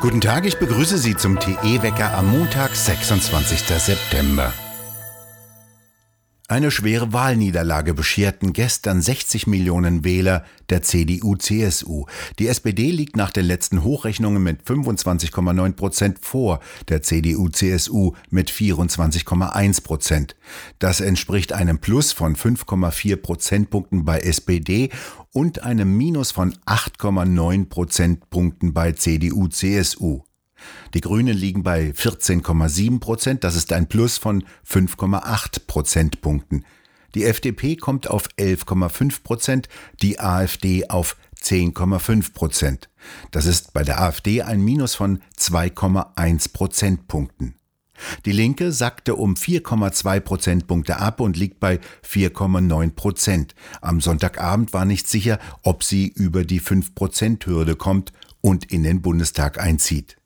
Guten Tag, ich begrüße Sie zum TE-Wecker am Montag, 26. September. Eine schwere Wahlniederlage bescherten gestern 60 Millionen Wähler der CDU-CSU. Die SPD liegt nach den letzten Hochrechnungen mit 25,9 Prozent vor der CDU-CSU mit 24,1 Prozent. Das entspricht einem Plus von 5,4 Prozentpunkten bei SPD und einem Minus von 8,9 Prozentpunkten bei CDU-CSU. Die Grünen liegen bei 14,7 Prozent, das ist ein Plus von 5,8 Prozentpunkten. Die FDP kommt auf 11,5 Prozent, die AfD auf 10,5 Prozent. Das ist bei der AfD ein Minus von 2,1 Prozentpunkten. Die Linke sackte um 4,2 Prozentpunkte ab und liegt bei 4,9 Prozent. Am Sonntagabend war nicht sicher, ob sie über die 5-Prozent-Hürde kommt und in den Bundestag einzieht.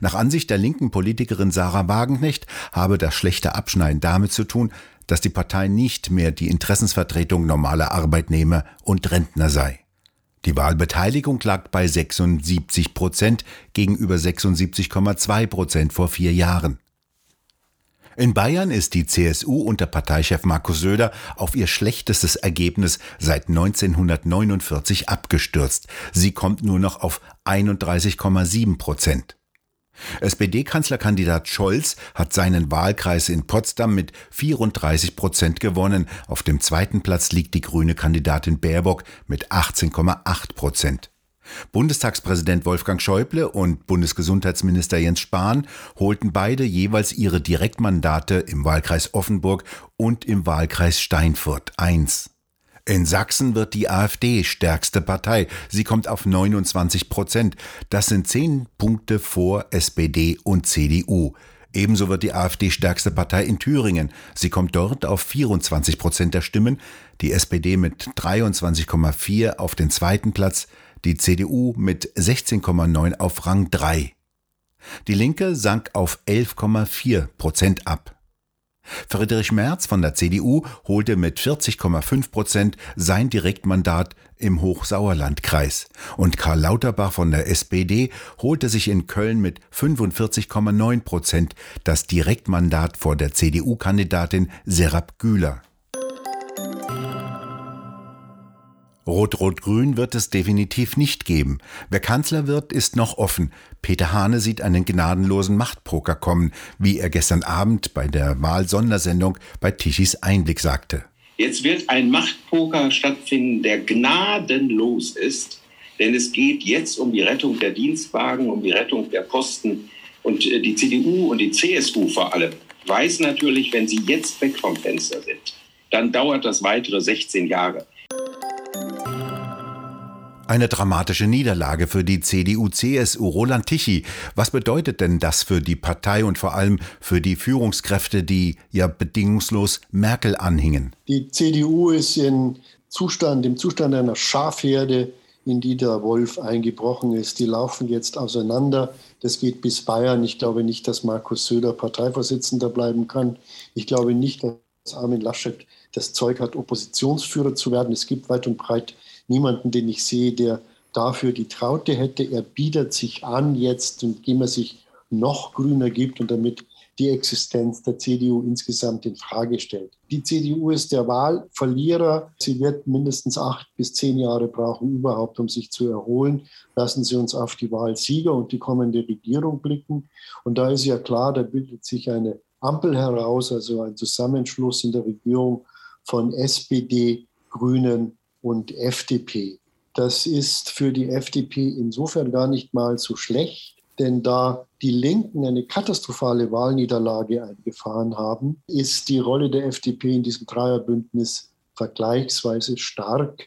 Nach Ansicht der linken Politikerin Sarah Wagenknecht habe das schlechte Abschneiden damit zu tun, dass die Partei nicht mehr die Interessensvertretung normaler Arbeitnehmer und Rentner sei. Die Wahlbeteiligung lag bei 76 Prozent gegenüber 76,2 Prozent vor vier Jahren. In Bayern ist die CSU unter Parteichef Markus Söder auf ihr schlechtestes Ergebnis seit 1949 abgestürzt. Sie kommt nur noch auf 31,7 Prozent. SPD-Kanzlerkandidat Scholz hat seinen Wahlkreis in Potsdam mit 34 Prozent gewonnen. Auf dem zweiten Platz liegt die grüne Kandidatin Baerbock mit 18,8 Prozent. Bundestagspräsident Wolfgang Schäuble und Bundesgesundheitsminister Jens Spahn holten beide jeweils ihre Direktmandate im Wahlkreis Offenburg und im Wahlkreis Steinfurt 1. In Sachsen wird die AfD stärkste Partei. Sie kommt auf 29 Prozent. Das sind zehn Punkte vor SPD und CDU. Ebenso wird die AfD stärkste Partei in Thüringen. Sie kommt dort auf 24 Prozent der Stimmen, die SPD mit 23,4 auf den zweiten Platz, die CDU mit 16,9 auf Rang 3. Die Linke sank auf 11,4 Prozent ab. Friedrich Merz von der CDU holte mit 40,5 Prozent sein Direktmandat im Hochsauerlandkreis und Karl Lauterbach von der SPD holte sich in Köln mit 45,9 Prozent das Direktmandat vor der CDU-Kandidatin Serap Güler. Rot-Rot-Grün wird es definitiv nicht geben. Wer Kanzler wird, ist noch offen. Peter Hane sieht einen gnadenlosen Machtpoker kommen, wie er gestern Abend bei der Wahl-Sondersendung bei Tischis Einblick sagte. Jetzt wird ein Machtpoker stattfinden, der gnadenlos ist, denn es geht jetzt um die Rettung der Dienstwagen, um die Rettung der Posten. Und äh, die CDU und die CSU vor allem weiß natürlich, wenn sie jetzt weg vom Fenster sind, dann dauert das weitere 16 Jahre. Eine dramatische Niederlage für die CDU-CSU. Roland Tichy, was bedeutet denn das für die Partei und vor allem für die Führungskräfte, die ja bedingungslos Merkel anhingen? Die CDU ist in Zustand, im Zustand einer Schafherde, in die der Wolf eingebrochen ist. Die laufen jetzt auseinander. Das geht bis Bayern. Ich glaube nicht, dass Markus Söder Parteivorsitzender bleiben kann. Ich glaube nicht, dass Armin Laschet das Zeug hat, Oppositionsführer zu werden. Es gibt weit und breit niemanden, den ich sehe, der dafür die Traute hätte. Er bietet sich an jetzt, indem er sich noch grüner gibt und damit die Existenz der CDU insgesamt in Frage stellt. Die CDU ist der Wahlverlierer. Sie wird mindestens acht bis zehn Jahre brauchen, überhaupt, um sich zu erholen. Lassen Sie uns auf die Wahlsieger und die kommende Regierung blicken. Und da ist ja klar, da bildet sich eine Ampel heraus, also ein Zusammenschluss in der Regierung von SPD, Grünen und FDP. Das ist für die FDP insofern gar nicht mal so schlecht, denn da die Linken eine katastrophale Wahlniederlage eingefahren haben, ist die Rolle der FDP in diesem Dreierbündnis vergleichsweise stark.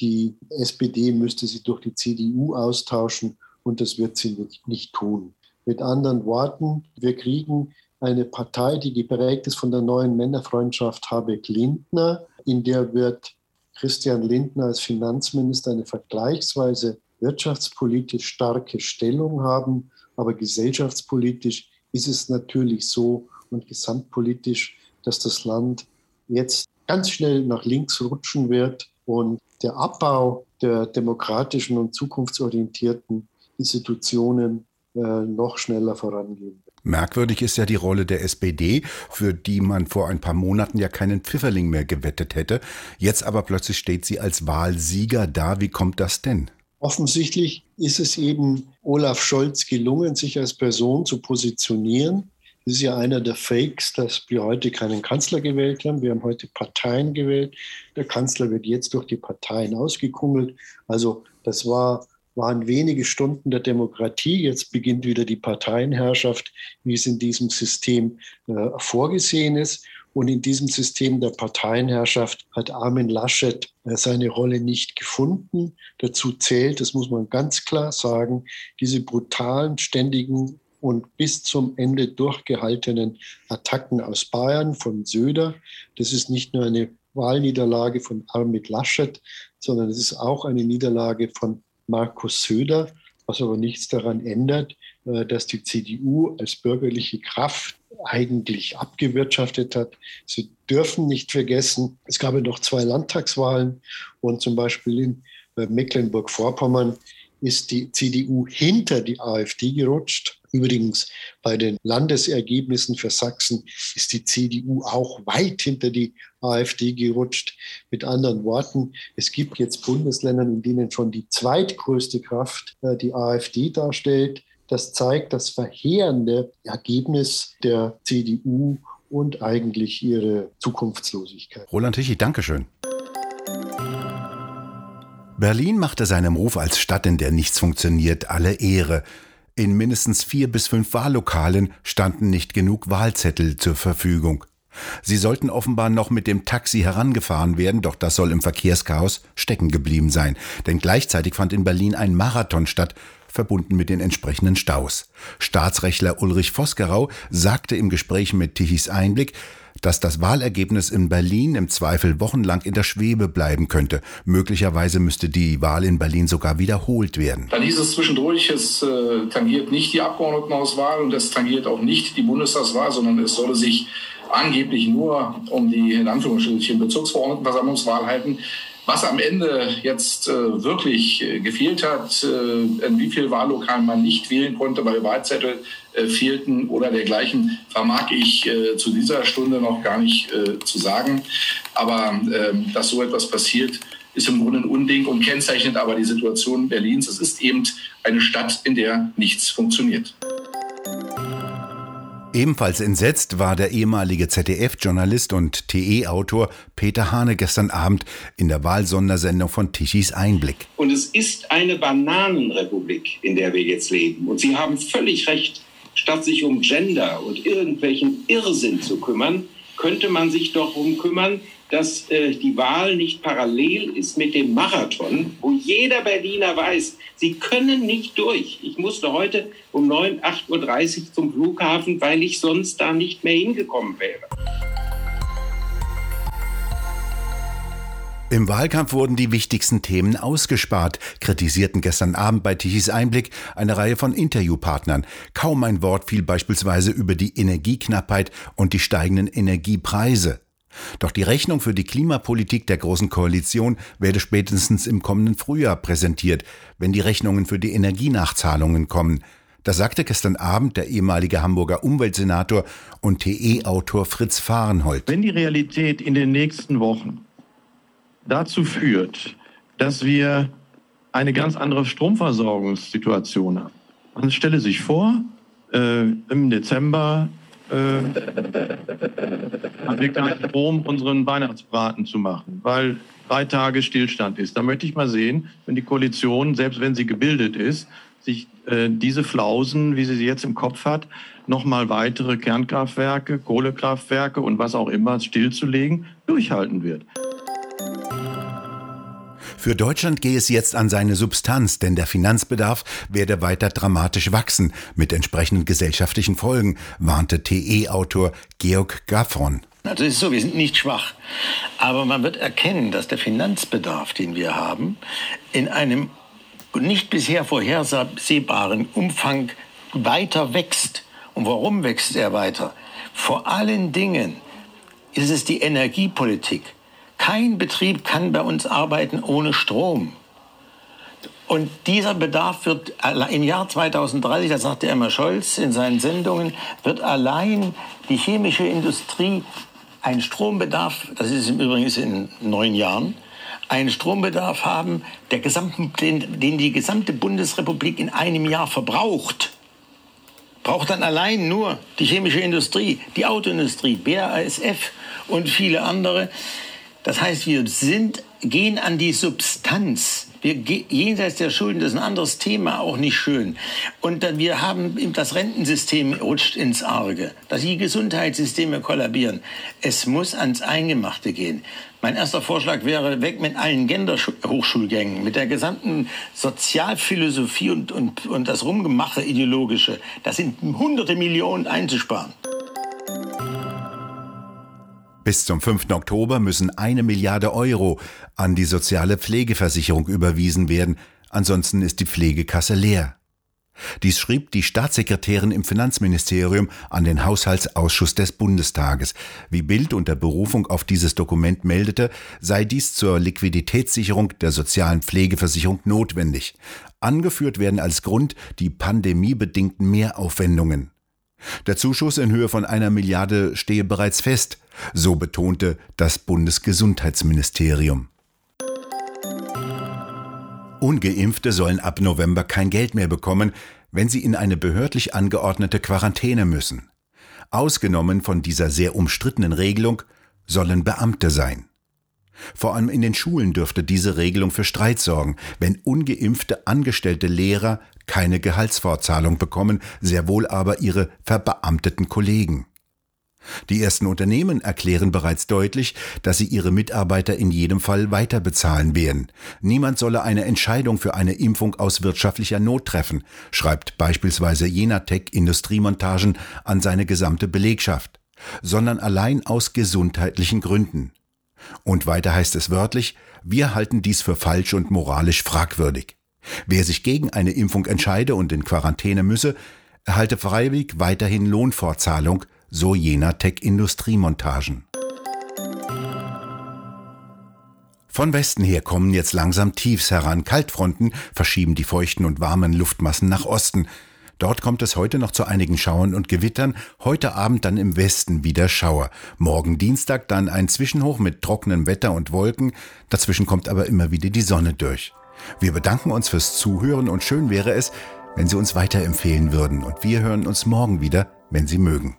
Die SPD müsste sie durch die CDU austauschen und das wird sie nicht tun. Mit anderen Worten, wir kriegen eine Partei, die geprägt ist von der neuen Männerfreundschaft Habeck-Lindner, in der wird Christian Lindner als Finanzminister eine vergleichsweise wirtschaftspolitisch starke Stellung haben, aber gesellschaftspolitisch ist es natürlich so und gesamtpolitisch, dass das Land jetzt ganz schnell nach links rutschen wird und der Abbau der demokratischen und zukunftsorientierten Institutionen äh, noch schneller vorangehen. Merkwürdig ist ja die Rolle der SPD, für die man vor ein paar Monaten ja keinen Pfifferling mehr gewettet hätte. Jetzt aber plötzlich steht sie als Wahlsieger da. Wie kommt das denn? Offensichtlich ist es eben Olaf Scholz gelungen, sich als Person zu positionieren. Das ist ja einer der Fakes, dass wir heute keinen Kanzler gewählt haben. Wir haben heute Parteien gewählt. Der Kanzler wird jetzt durch die Parteien ausgekungelt. Also das war waren wenige Stunden der Demokratie. Jetzt beginnt wieder die Parteienherrschaft, wie es in diesem System äh, vorgesehen ist. Und in diesem System der Parteienherrschaft hat Armin Laschet äh, seine Rolle nicht gefunden. Dazu zählt, das muss man ganz klar sagen, diese brutalen, ständigen und bis zum Ende durchgehaltenen Attacken aus Bayern von Söder. Das ist nicht nur eine Wahlniederlage von Armin Laschet, sondern es ist auch eine Niederlage von Markus Söder, was aber nichts daran ändert, äh, dass die CDU als bürgerliche Kraft eigentlich abgewirtschaftet hat. Sie dürfen nicht vergessen, es gab ja noch zwei Landtagswahlen und zum Beispiel in äh, Mecklenburg-Vorpommern ist die CDU hinter die AfD gerutscht. Übrigens bei den Landesergebnissen für Sachsen ist die CDU auch weit hinter die AfD gerutscht. Mit anderen Worten, es gibt jetzt Bundesländer, in denen schon die zweitgrößte Kraft äh, die AfD darstellt. Das zeigt das verheerende Ergebnis der CDU und eigentlich ihre Zukunftslosigkeit. Roland Tichy, Dankeschön. Berlin machte seinem Ruf als Stadt, in der nichts funktioniert, alle Ehre. In mindestens vier bis fünf Wahllokalen standen nicht genug Wahlzettel zur Verfügung. Sie sollten offenbar noch mit dem Taxi herangefahren werden, doch das soll im Verkehrschaos stecken geblieben sein. Denn gleichzeitig fand in Berlin ein Marathon statt, verbunden mit den entsprechenden Staus. Staatsrechtler Ulrich Vosgerau sagte im Gespräch mit Tichys Einblick, dass das Wahlergebnis in Berlin im Zweifel wochenlang in der Schwebe bleiben könnte. Möglicherweise müsste die Wahl in Berlin sogar wiederholt werden. Dann hieß es zwischendurch, es äh, tangiert nicht die Abgeordnetenhauswahl und es tangiert auch nicht die Bundestagswahl, sondern es solle sich angeblich nur um die in Anführungsstrichen Bezirksverordnetenversammlungswahl halten. Was am Ende jetzt äh, wirklich äh, gefehlt hat, äh, in wie viel Wahllokalen man nicht wählen konnte, weil Wahlzettel äh, fehlten oder dergleichen, vermag ich äh, zu dieser Stunde noch gar nicht äh, zu sagen. Aber ähm, dass so etwas passiert, ist im Grunde ein Unding und kennzeichnet aber die Situation Berlins. Es ist eben eine Stadt, in der nichts funktioniert. Ebenfalls entsetzt war der ehemalige ZDF-Journalist und TE-Autor Peter Hane gestern Abend in der Wahlsondersendung von Tichys Einblick. Und es ist eine Bananenrepublik, in der wir jetzt leben. Und Sie haben völlig recht, statt sich um Gender und irgendwelchen Irrsinn zu kümmern, könnte man sich doch darum kümmern, dass äh, die Wahl nicht parallel ist mit dem Marathon, wo jeder Berliner weiß, sie können nicht durch. Ich musste heute um 9, 8.30 Uhr zum Flughafen, weil ich sonst da nicht mehr hingekommen wäre. Im Wahlkampf wurden die wichtigsten Themen ausgespart, kritisierten gestern Abend bei Tichys Einblick eine Reihe von Interviewpartnern. Kaum ein Wort fiel beispielsweise über die Energieknappheit und die steigenden Energiepreise. Doch die Rechnung für die Klimapolitik der Großen Koalition werde spätestens im kommenden Frühjahr präsentiert, wenn die Rechnungen für die Energienachzahlungen kommen. Das sagte gestern Abend der ehemalige Hamburger Umweltsenator und TE-Autor Fritz Fahrenhold. Wenn die Realität in den nächsten Wochen dazu führt, dass wir eine ganz andere Stromversorgungssituation haben, man stelle sich vor, äh, im Dezember äh, wir keinen Strom, unseren Weihnachtsbraten zu machen, weil drei Tage Stillstand ist. Da möchte ich mal sehen, wenn die Koalition, selbst wenn sie gebildet ist, sich äh, diese Flausen, wie sie sie jetzt im Kopf hat, nochmal weitere Kernkraftwerke, Kohlekraftwerke und was auch immer stillzulegen, durchhalten wird. Für Deutschland gehe es jetzt an seine Substanz, denn der Finanzbedarf werde weiter dramatisch wachsen, mit entsprechenden gesellschaftlichen Folgen, warnte TE-Autor Georg Gaffron. Also es ist so, wir sind nicht schwach. Aber man wird erkennen, dass der Finanzbedarf, den wir haben, in einem nicht bisher vorhersehbaren Umfang weiter wächst. Und warum wächst er weiter? Vor allen Dingen ist es die Energiepolitik, Kein Betrieb kann bei uns arbeiten ohne Strom. Und dieser Bedarf wird im Jahr 2030, das sagte Emma Scholz in seinen Sendungen, wird allein die chemische Industrie einen Strombedarf, das ist im Übrigen in neun Jahren, einen Strombedarf haben, der gesamten, den, den die gesamte Bundesrepublik in einem Jahr verbraucht. Braucht dann allein nur die chemische Industrie, die Autoindustrie, BASF und viele andere. Das heißt, wir sind, gehen an die Substanz wir, jenseits der Schulden, das ist ein anderes Thema, auch nicht schön. Und dann, wir haben, das Rentensystem rutscht ins Arge, dass die Gesundheitssysteme kollabieren. Es muss ans Eingemachte gehen. Mein erster Vorschlag wäre, weg mit allen Genderhochschulgängen, mit der gesamten Sozialphilosophie und, und, und das Rumgemache ideologische. Das sind hunderte Millionen einzusparen. Bis zum 5. Oktober müssen eine Milliarde Euro an die soziale Pflegeversicherung überwiesen werden, ansonsten ist die Pflegekasse leer. Dies schrieb die Staatssekretärin im Finanzministerium an den Haushaltsausschuss des Bundestages. Wie Bild unter Berufung auf dieses Dokument meldete, sei dies zur Liquiditätssicherung der sozialen Pflegeversicherung notwendig. Angeführt werden als Grund die pandemiebedingten Mehraufwendungen. Der Zuschuss in Höhe von einer Milliarde stehe bereits fest, so betonte das Bundesgesundheitsministerium. Ungeimpfte sollen ab November kein Geld mehr bekommen, wenn sie in eine behördlich angeordnete Quarantäne müssen. Ausgenommen von dieser sehr umstrittenen Regelung sollen Beamte sein. Vor allem in den Schulen dürfte diese Regelung für Streit sorgen, wenn ungeimpfte angestellte Lehrer keine Gehaltsfortzahlung bekommen, sehr wohl aber ihre verbeamteten Kollegen. Die ersten Unternehmen erklären bereits deutlich, dass sie ihre Mitarbeiter in jedem Fall weiter bezahlen werden. Niemand solle eine Entscheidung für eine Impfung aus wirtschaftlicher Not treffen, schreibt beispielsweise Jenatec Industriemontagen an seine gesamte Belegschaft, sondern allein aus gesundheitlichen Gründen. Und weiter heißt es wörtlich, wir halten dies für falsch und moralisch fragwürdig. Wer sich gegen eine Impfung entscheide und in Quarantäne müsse, erhalte freiwillig weiterhin Lohnfortzahlung, so jener Tech-Industriemontagen. Von Westen her kommen jetzt langsam Tiefs heran. Kaltfronten verschieben die feuchten und warmen Luftmassen nach Osten. Dort kommt es heute noch zu einigen Schauern und Gewittern, heute Abend dann im Westen wieder Schauer. Morgen Dienstag dann ein Zwischenhoch mit trockenem Wetter und Wolken, dazwischen kommt aber immer wieder die Sonne durch. Wir bedanken uns fürs Zuhören und schön wäre es, wenn Sie uns weiterempfehlen würden und wir hören uns morgen wieder, wenn Sie mögen.